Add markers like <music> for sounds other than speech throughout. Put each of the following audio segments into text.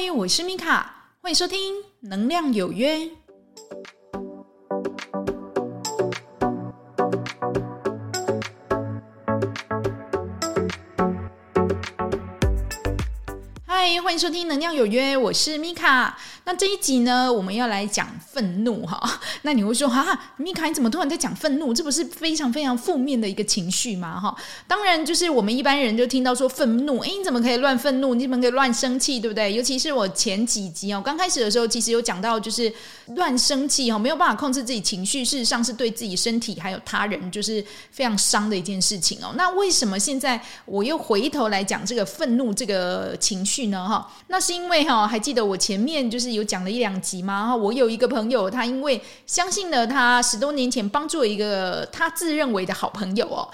嗨，我是米卡，欢迎收听《能量有约》。欢迎收听《能量有约》，我是米卡。那这一集呢，我们要来讲愤怒哈。<laughs> 那你会说哈，米卡，你怎么突然在讲愤怒？这不是非常非常负面的一个情绪吗？哈，当然就是我们一般人就听到说愤怒，哎，你怎么可以乱愤怒？你怎么可以乱生气？对不对？尤其是我前几集哦，刚开始的时候其实有讲到，就是乱生气哈，没有办法控制自己情绪，事实上是对自己身体还有他人就是非常伤的一件事情哦。那为什么现在我又回头来讲这个愤怒这个情绪呢？哈，那是因为哈，还记得我前面就是。有讲了一两集吗？我有一个朋友，他因为相信了他十多年前帮助一个他自认为的好朋友哦，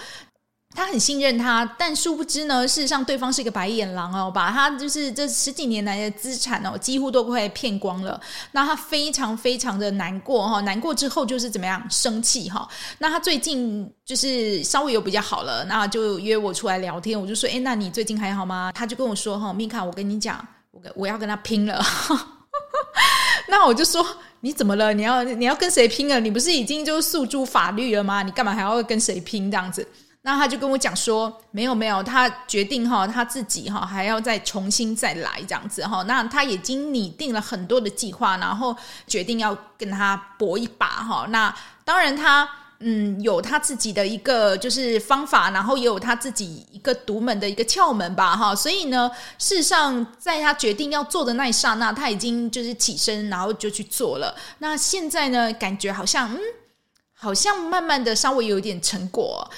他很信任他，但殊不知呢，事实上对方是一个白眼狼哦，把他就是这十几年来的资产哦，几乎都快骗光了。那他非常非常的难过哈，难过之后就是怎么样生气哈。那他最近就是稍微有比较好了，那就约我出来聊天，我就说，哎，那你最近还好吗？他就跟我说哈，米卡，我跟你讲，我我要跟他拼了。<laughs> 那我就说，你怎么了？你要你要跟谁拼了？你不是已经就诉诸法律了吗？你干嘛还要跟谁拼这样子？那他就跟我讲说，没有没有，他决定哈，他自己哈还要再重新再来这样子哈。那他已经拟定了很多的计划，然后决定要跟他搏一把哈。那当然他。嗯，有他自己的一个就是方法，然后也有他自己一个独门的一个窍门吧，哈。所以呢，事实上，在他决定要做的那一刹那，他已经就是起身，然后就去做了。那现在呢，感觉好像嗯，好像慢慢的稍微有一点成果。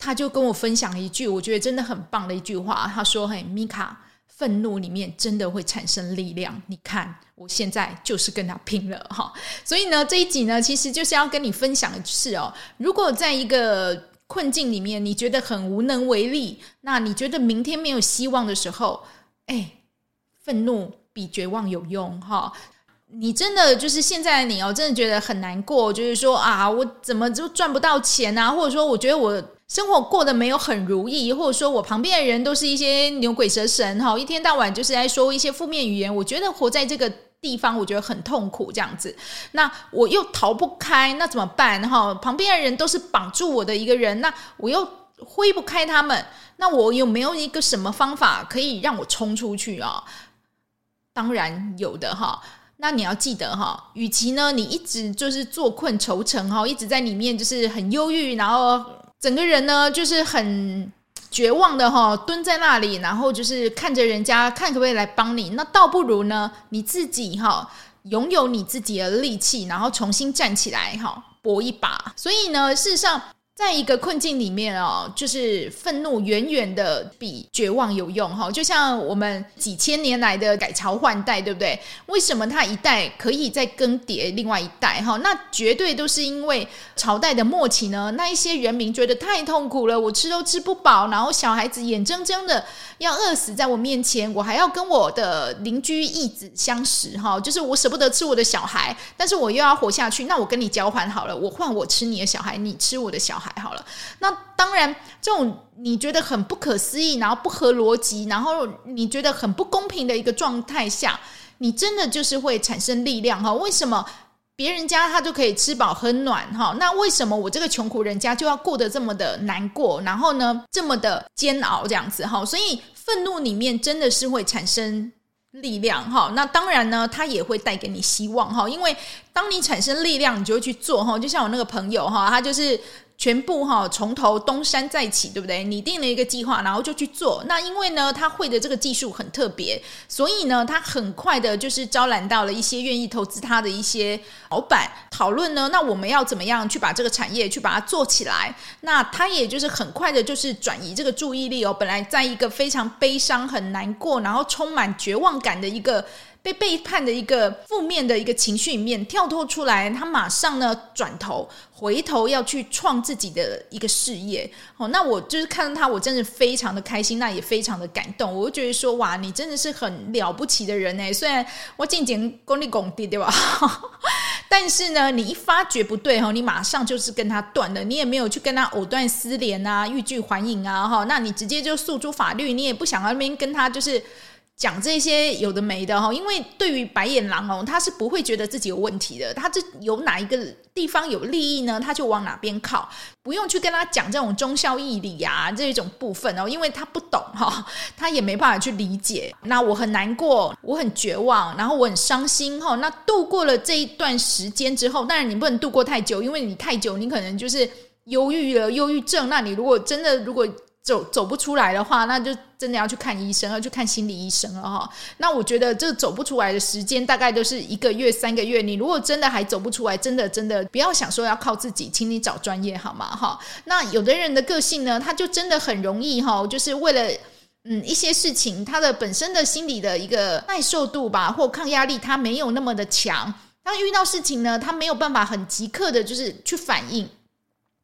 他就跟我分享一句，我觉得真的很棒的一句话。他说：“嘿，米卡。”愤怒里面真的会产生力量，你看，我现在就是跟他拼了哈。所以呢，这一集呢，其实就是要跟你分享的是哦，如果在一个困境里面，你觉得很无能为力，那你觉得明天没有希望的时候，哎，愤怒比绝望有用哈。你真的就是现在的你哦，真的觉得很难过，就是说啊，我怎么就赚不到钱啊？或者说，我觉得我。生活过得没有很如意，或者说我旁边的人都是一些牛鬼蛇神哈，一天到晚就是在说一些负面语言。我觉得活在这个地方，我觉得很痛苦这样子。那我又逃不开，那怎么办哈？旁边的人都是绑住我的一个人，那我又挥不开他们。那我有没有一个什么方法可以让我冲出去啊？当然有的哈。那你要记得哈，与其呢你一直就是坐困愁城哈，一直在里面就是很忧郁，然后。整个人呢，就是很绝望的哈，蹲在那里，然后就是看着人家，看可不可以来帮你。那倒不如呢，你自己哈，拥有你自己的力气，然后重新站起来哈，搏一把。所以呢，事实上。在一个困境里面哦，就是愤怒远远的比绝望有用哈。就像我们几千年来的改朝换代，对不对？为什么他一代可以再更迭另外一代哈？那绝对都是因为朝代的末期呢，那一些人民觉得太痛苦了，我吃都吃不饱，然后小孩子眼睁睁的要饿死在我面前，我还要跟我的邻居义子相识哈，就是我舍不得吃我的小孩，但是我又要活下去，那我跟你交换好了，我换我吃你的小孩，你吃我的小孩。好了，那当然，这种你觉得很不可思议，然后不合逻辑，然后你觉得很不公平的一个状态下，你真的就是会产生力量哈？为什么别人家他就可以吃饱喝暖哈？那为什么我这个穷苦人家就要过得这么的难过？然后呢，这么的煎熬这样子哈？所以愤怒里面真的是会产生力量哈。那当然呢，它也会带给你希望哈。因为当你产生力量，你就会去做哈。就像我那个朋友哈，他就是。全部哈从头东山再起，对不对？拟定了一个计划，然后就去做。那因为呢，他会的这个技术很特别，所以呢，他很快的就是招揽到了一些愿意投资他的一些老板讨论呢。那我们要怎么样去把这个产业去把它做起来？那他也就是很快的，就是转移这个注意力哦。本来在一个非常悲伤、很难过，然后充满绝望感的一个。被背叛的一个负面的一个情绪里面跳脱出来，他马上呢转头回头要去创自己的一个事业。哦，那我就是看到他，我真的非常的开心，那也非常的感动。我就觉得说，哇，你真的是很了不起的人哎！虽然我进前功力拱地对吧？<laughs> 但是呢，你一发觉不对哈，你马上就是跟他断了，你也没有去跟他藕断丝连啊，欲拒还迎啊哈，那你直接就诉诸法律，你也不想要那边跟他就是。讲这些有的没的哈，因为对于白眼狼哦，他是不会觉得自己有问题的，他这有哪一个地方有利益呢，他就往哪边靠，不用去跟他讲这种忠孝义理啊这种部分哦，因为他不懂哈，他也没办法去理解。那我很难过，我很绝望，然后我很伤心哈。那度过了这一段时间之后，当然你不能度过太久，因为你太久，你可能就是忧郁了，忧郁症。那你如果真的如果走走不出来的话，那就真的要去看医生，要去看心理医生了哈。那我觉得这走不出来的时间大概都是一个月、三个月。你如果真的还走不出来，真的真的不要想说要靠自己，请你找专业好吗？哈。那有的人的个性呢，他就真的很容易哈，就是为了嗯一些事情，他的本身的心理的一个耐受度吧，或抗压力，他没有那么的强。当遇到事情呢，他没有办法很即刻的，就是去反应。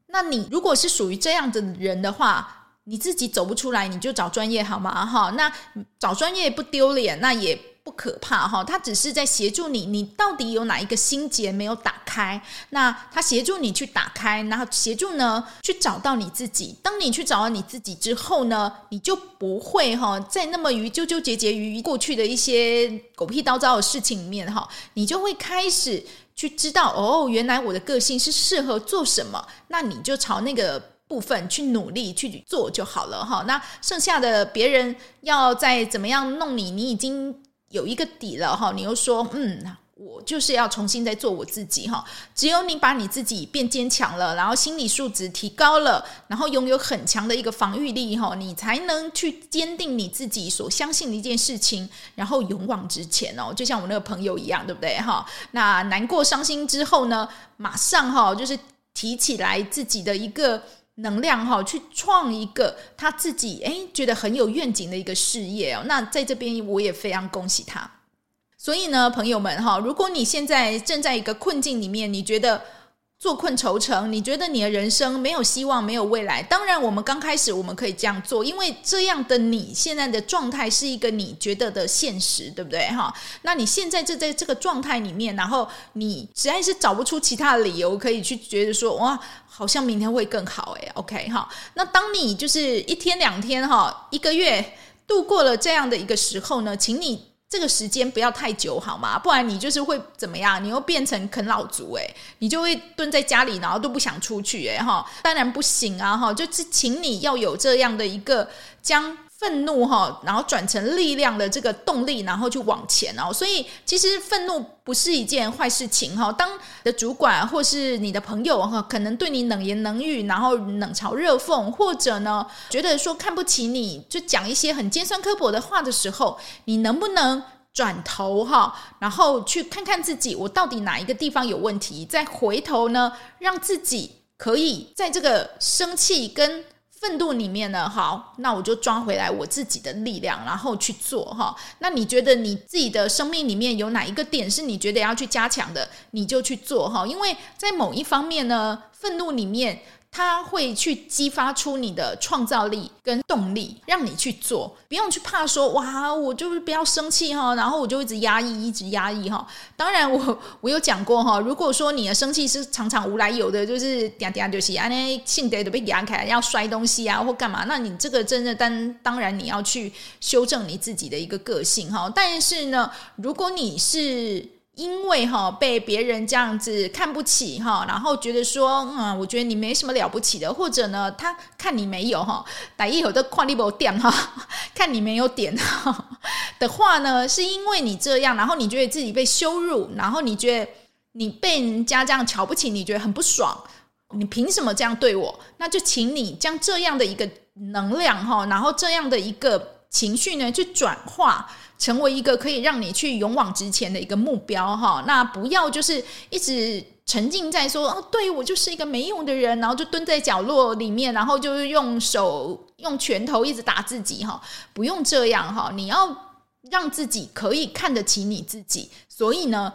那你如果是属于这样的人的话，你自己走不出来，你就找专业好吗？哈，那找专业不丢脸，那也不可怕哈。他只是在协助你，你到底有哪一个心结没有打开？那他协助你去打开，然后协助呢去找到你自己。当你去找到你自己之后呢，你就不会哈再那么于纠纠结结于过去的一些狗屁叨叨的事情里面哈，你就会开始去知道哦，原来我的个性是适合做什么，那你就朝那个。部分去努力去做就好了哈，那剩下的别人要再怎么样弄你，你已经有一个底了哈。你又说，嗯，我就是要重新再做我自己哈。只有你把你自己变坚强了，然后心理素质提高了，然后拥有很强的一个防御力哈，你才能去坚定你自己所相信的一件事情，然后勇往直前哦。就像我那个朋友一样，对不对哈？那难过伤心之后呢，马上哈就是提起来自己的一个。能量哈，去创一个他自己诶觉得很有愿景的一个事业哦。那在这边我也非常恭喜他。所以呢，朋友们哈，如果你现在正在一个困境里面，你觉得，坐困愁城，你觉得你的人生没有希望，没有未来？当然，我们刚开始我们可以这样做，因为这样的你现在的状态是一个你觉得的现实，对不对？哈，那你现在就在这个状态里面，然后你实在是找不出其他的理由可以去觉得说，哇，好像明天会更好，诶 OK 哈。那当你就是一天两天哈，一个月度过了这样的一个时候呢，请你。这个时间不要太久，好吗？不然你就是会怎么样？你又变成啃老族诶，你就会蹲在家里，然后都不想出去诶，哈，当然不行啊，哈，就是请你要有这样的一个将。愤怒哈，然后转成力量的这个动力，然后去往前哦。所以其实愤怒不是一件坏事情哈。当的主管或是你的朋友哈，可能对你冷言冷语，然后冷嘲热讽，或者呢觉得说看不起你，就讲一些很尖酸刻薄的话的时候，你能不能转头哈，然后去看看自己，我到底哪一个地方有问题，再回头呢，让自己可以在这个生气跟。愤怒里面呢，好，那我就抓回来我自己的力量，然后去做哈。那你觉得你自己的生命里面有哪一个点是你觉得要去加强的，你就去做哈。因为在某一方面呢，愤怒里面。他会去激发出你的创造力跟动力，让你去做，不用去怕说哇，我就是不要生气哈，然后我就一直压抑，一直压抑哈。当然我，<laughs> 我有讲过哈，如果说你的生气是常常无来由的，就是嗲嗲就是啊，那性格都被压开，要摔东西啊或干嘛，那你这个真的当当然你要去修正你自己的一个个性哈。但是呢，如果你是因为哈被别人这样子看不起哈，然后觉得说嗯，我觉得你没什么了不起的，或者呢，他看你没有哈，打一有的跨立博点哈，看你没有点哈的话呢，<laughs> <laughs> 是因为你这样，然后你觉得自己被羞辱，然后你觉得你被人家这样瞧不起，你觉得很不爽，你凭什么这样对我？那就请你将这样的一个能量哈，然后这样的一个情绪呢，去转化。成为一个可以让你去勇往直前的一个目标哈，那不要就是一直沉浸在说哦，对我就是一个没用的人，然后就蹲在角落里面，然后就是用手用拳头一直打自己哈，不用这样哈，你要让自己可以看得起你自己，所以呢。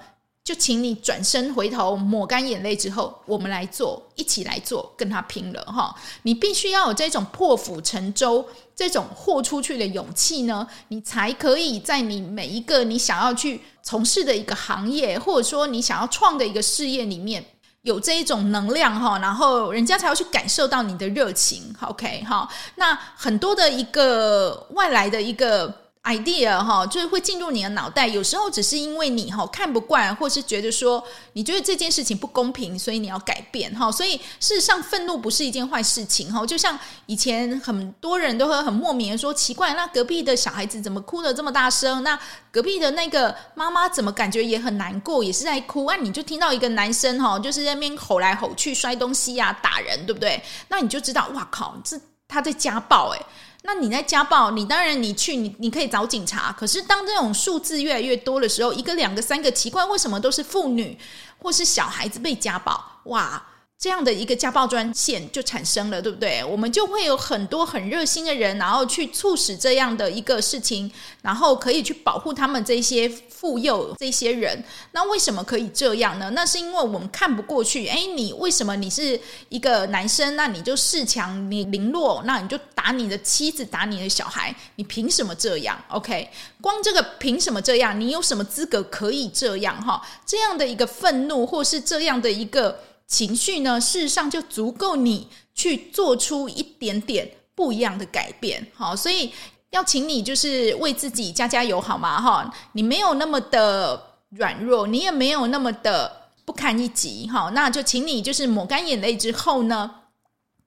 就请你转身回头，抹干眼泪之后，我们来做，一起来做，跟他拼了哈！你必须要有这种破釜沉舟、这种豁出去的勇气呢，你才可以在你每一个你想要去从事的一个行业，或者说你想要创的一个事业里面，有这一种能量哈，然后人家才会去感受到你的热情。OK 哈，那很多的一个外来的一个。Idea 哈，就是会进入你的脑袋。有时候只是因为你哈看不惯，或是觉得说你觉得这件事情不公平，所以你要改变哈。所以事实上，愤怒不是一件坏事情哈。就像以前很多人都会很莫名的说，奇怪，那隔壁的小孩子怎么哭得这么大声？那隔壁的那个妈妈怎么感觉也很难过，也是在哭？啊，你就听到一个男生哈，就是在那边吼来吼去，摔东西呀，打人，对不对？那你就知道，哇靠，这他在家暴诶。那你在家暴，你当然你去你你可以找警察。可是当这种数字越来越多的时候，一个两个三个，奇怪，为什么都是妇女或是小孩子被家暴？哇！这样的一个家暴专线就产生了，对不对？我们就会有很多很热心的人，然后去促使这样的一个事情，然后可以去保护他们这些妇幼这些人。那为什么可以这样呢？那是因为我们看不过去。诶，你为什么你是一个男生，那你就恃强，你凌弱，那你就打你的妻子，打你的小孩，你凭什么这样？OK，光这个凭什么这样？你有什么资格可以这样？哈，这样的一个愤怒，或是这样的一个。情绪呢，事实上就足够你去做出一点点不一样的改变，好，所以要请你就是为自己加加油，好吗？哈，你没有那么的软弱，你也没有那么的不堪一击，哈，那就请你就是抹干眼泪之后呢，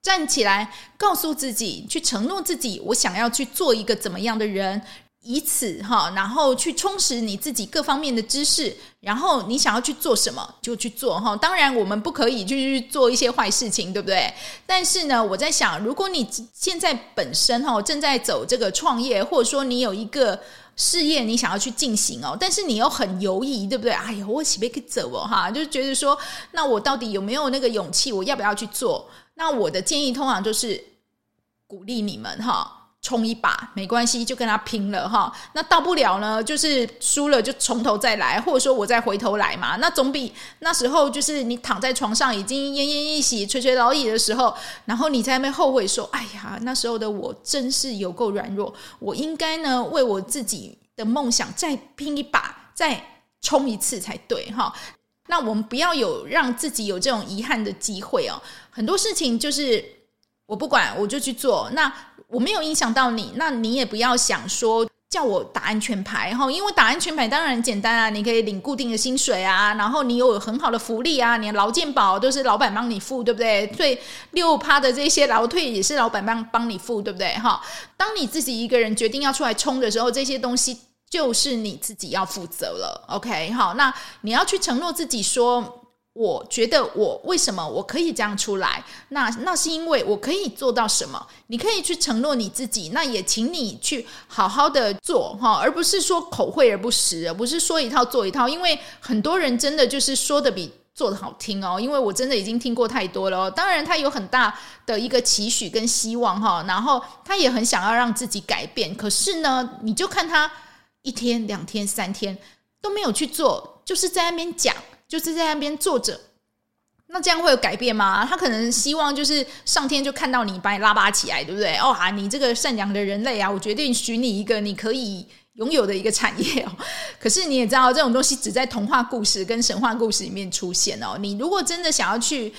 站起来，告诉自己，去承诺自己，我想要去做一个怎么样的人。以此哈，然后去充实你自己各方面的知识，然后你想要去做什么就去做哈。当然，我们不可以就去做一些坏事情，对不对？但是呢，我在想，如果你现在本身哈正在走这个创业，或者说你有一个事业你想要去进行哦，但是你又很犹豫，对不对？哎呀，我岂不可以走哦哈？就是觉得说，那我到底有没有那个勇气？我要不要去做？那我的建议通常就是鼓励你们哈。冲一把没关系，就跟他拼了哈。那到不了呢，就是输了就从头再来，或者说我再回头来嘛。那总比那时候就是你躺在床上已经奄奄一息、垂垂老矣的时候，然后你在那边后悔说：“哎呀，那时候的我真是有够软弱，我应该呢为我自己的梦想再拼一把，再冲一次才对哈。”那我们不要有让自己有这种遗憾的机会哦。很多事情就是我不管，我就去做那。我没有影响到你，那你也不要想说叫我打安全牌哈，因为打安全牌当然很简单啊，你可以领固定的薪水啊，然后你有很好的福利啊，你的劳健保都是老板帮你付，对不对？对，六趴的这些劳退也是老板帮帮你付，对不对？哈，当你自己一个人决定要出来冲的时候，这些东西就是你自己要负责了。OK，好，那你要去承诺自己说。我觉得我为什么我可以这样出来？那那是因为我可以做到什么？你可以去承诺你自己，那也请你去好好的做哈，而不是说口惠而不实，而不是说一套做一套。因为很多人真的就是说的比做的好听哦。因为我真的已经听过太多了。当然他有很大的一个期许跟希望哈，然后他也很想要让自己改变。可是呢，你就看他一天、两天、三天都没有去做，就是在那边讲。就是在那边坐着，那这样会有改变吗？他可能希望就是上天就看到你，把你拉拔起来，对不对？哦啊，你这个善良的人类啊，我决定许你一个你可以拥有的一个产业哦。<laughs> 可是你也知道，这种东西只在童话故事跟神话故事里面出现哦。你如果真的想要去。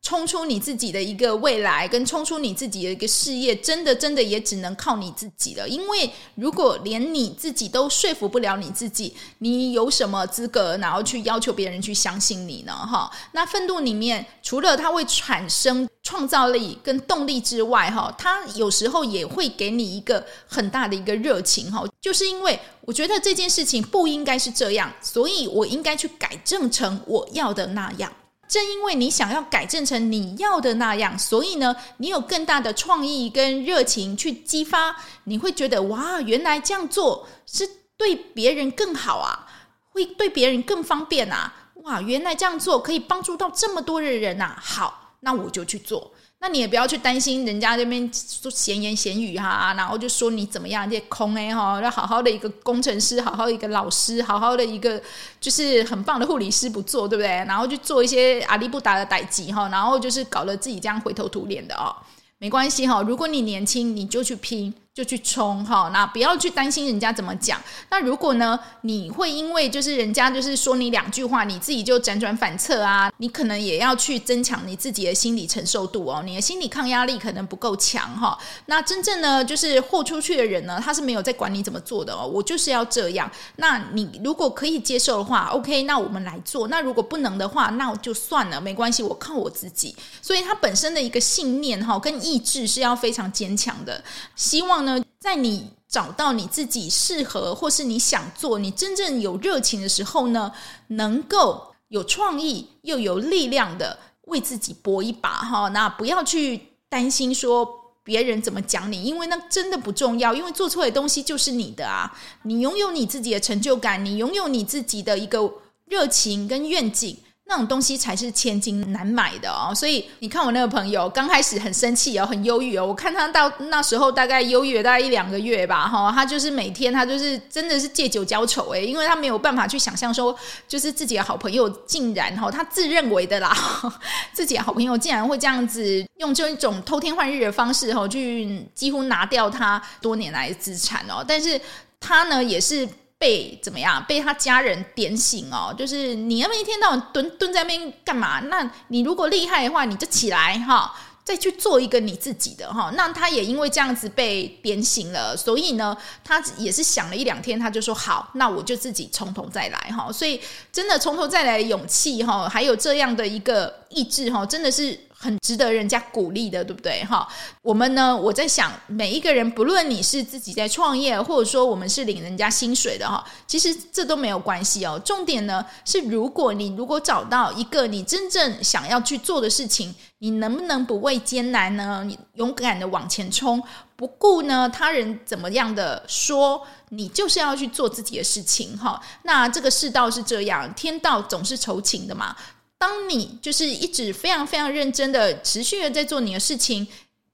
冲出你自己的一个未来，跟冲出你自己的一个事业，真的真的也只能靠你自己了。因为如果连你自己都说服不了你自己，你有什么资格然后去要求别人去相信你呢？哈，那愤怒里面除了它会产生创造力跟动力之外，哈，它有时候也会给你一个很大的一个热情，哈，就是因为我觉得这件事情不应该是这样，所以我应该去改正成我要的那样。正因为你想要改正成你要的那样，所以呢，你有更大的创意跟热情去激发，你会觉得哇，原来这样做是对别人更好啊，会对别人更方便啊，哇，原来这样做可以帮助到这么多的人啊，好，那我就去做。那你也不要去担心人家这边说闲言闲语哈，然后就说你怎么样，这空哎哈，要好好的一个工程师，好好的一个老师，好好的一个就是很棒的护理师不做，对不对？然后就做一些阿里不达的代级哈，然后就是搞得自己这样灰头土脸的哦，没关系哈，如果你年轻，你就去拼。就去冲哈，那不要去担心人家怎么讲。那如果呢，你会因为就是人家就是说你两句话，你自己就辗转反侧啊，你可能也要去增强你自己的心理承受度哦，你的心理抗压力可能不够强哈。那真正呢，就是豁出去的人呢，他是没有在管你怎么做的哦，我就是要这样。那你如果可以接受的话，OK，那我们来做。那如果不能的话，那就算了，没关系，我靠我自己。所以他本身的一个信念哈，跟意志是要非常坚强的。希望，在你找到你自己适合，或是你想做，你真正有热情的时候呢，能够有创意又有力量的为自己搏一把哈。那不要去担心说别人怎么讲你，因为那真的不重要，因为做出来的东西就是你的啊。你拥有你自己的成就感，你拥有你自己的一个热情跟愿景。那种东西才是千金难买的哦，所以你看我那个朋友刚开始很生气哦，很忧郁哦。我看他到那时候大概忧郁了大概一两个月吧，哈，他就是每天他就是真的是借酒浇愁诶，因为他没有办法去想象说，就是自己的好朋友竟然哈，他自认为的啦，<laughs> 自己的好朋友竟然会这样子用这种偷天换日的方式哈，去几乎拿掉他多年来的资产哦，但是他呢也是。被怎么样？被他家人点醒哦，就是你那么一天到晚蹲蹲在那边干嘛？那你如果厉害的话，你就起来哈，再去做一个你自己的哈。那他也因为这样子被点醒了，所以呢，他也是想了一两天，他就说好，那我就自己从头再来哈。所以真的从头再来勇气哈，还有这样的一个意志哈，真的是。很值得人家鼓励的，对不对？哈，我们呢，我在想，每一个人，不论你是自己在创业，或者说我们是领人家薪水的，哈，其实这都没有关系哦。重点呢是，如果你如果找到一个你真正想要去做的事情，你能不能不畏艰难呢？你勇敢的往前冲，不顾呢他人怎么样的说，你就是要去做自己的事情，哈。那这个世道是这样，天道总是酬勤的嘛。当你就是一直非常非常认真的、持续的在做你的事情，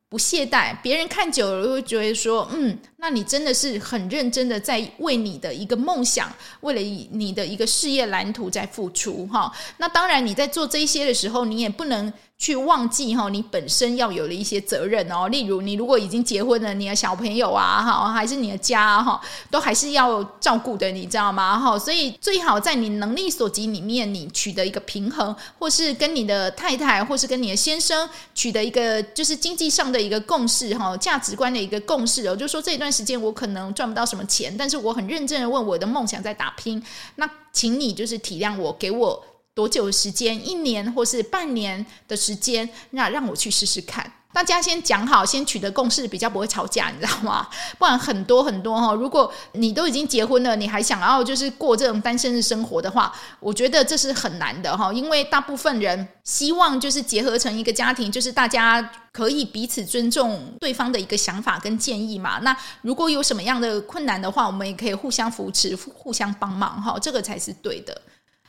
不懈怠，别人看久了会觉得说，嗯，那你真的是很认真的在为你的一个梦想，为了你的一个事业蓝图在付出哈。那当然，你在做这一些的时候，你也不能。去忘记哈，你本身要有的一些责任哦。例如，你如果已经结婚了，你的小朋友啊，哈，还是你的家哈，都还是要照顾的，你知道吗？哈，所以最好在你能力所及里面，你取得一个平衡，或是跟你的太太，或是跟你的先生取得一个就是经济上的一个共识哈，价值观的一个共识哦。就说这一段时间我可能赚不到什么钱，但是我很认真的问我的梦想在打拼。那请你就是体谅我，给我。多久的时间？一年或是半年的时间，那让我去试试看。大家先讲好，先取得共识，比较不会吵架，你知道吗？<laughs> 不然很多很多哈，如果你都已经结婚了，你还想要就是过这种单身的生活的话，我觉得这是很难的哈。因为大部分人希望就是结合成一个家庭，就是大家可以彼此尊重对方的一个想法跟建议嘛。那如果有什么样的困难的话，我们也可以互相扶持、互相帮忙哈，这个才是对的。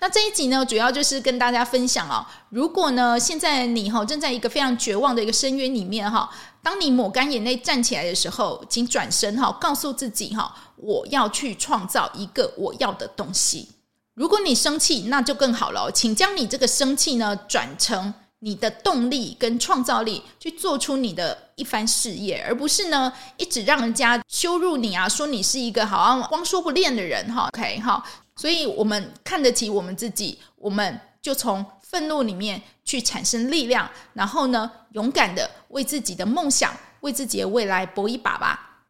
那这一集呢，主要就是跟大家分享哦。如果呢，现在你哈正在一个非常绝望的一个深渊里面哈，当你抹干眼泪站起来的时候，请转身哈，告诉自己哈，我要去创造一个我要的东西。如果你生气，那就更好了，请将你这个生气呢转成你的动力跟创造力，去做出你的一番事业，而不是呢一直让人家羞辱你啊，说你是一个好像光说不练的人哈。OK 哈。所以，我们看得起我们自己，我们就从愤怒里面去产生力量，然后呢，勇敢的为自己的梦想、为自己的未来搏一把吧。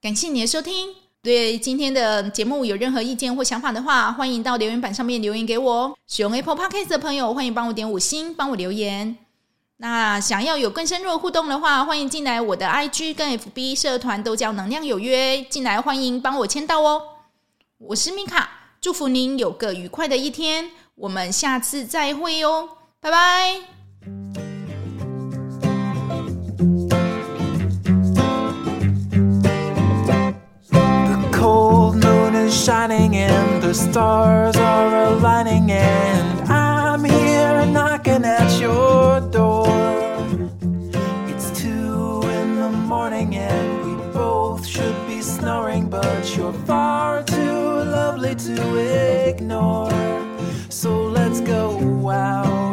感谢你的收听，对今天的节目有任何意见或想法的话，欢迎到留言板上面留言给我。使用 Apple Podcast 的朋友，欢迎帮我点五星，帮我留言。那想要有更深入的互动的话，欢迎进来我的 IG 跟 FB 社团，都叫能量有约，进来欢迎帮我签到哦。我是米卡，祝福您有个愉快的一天，我们下次再会哟，拜拜。The cold moon is shining and the stars are aligning and I'm here knocking at your door. It's two in the morning and we both should be snoring, but you're far too to ignore. So let's go out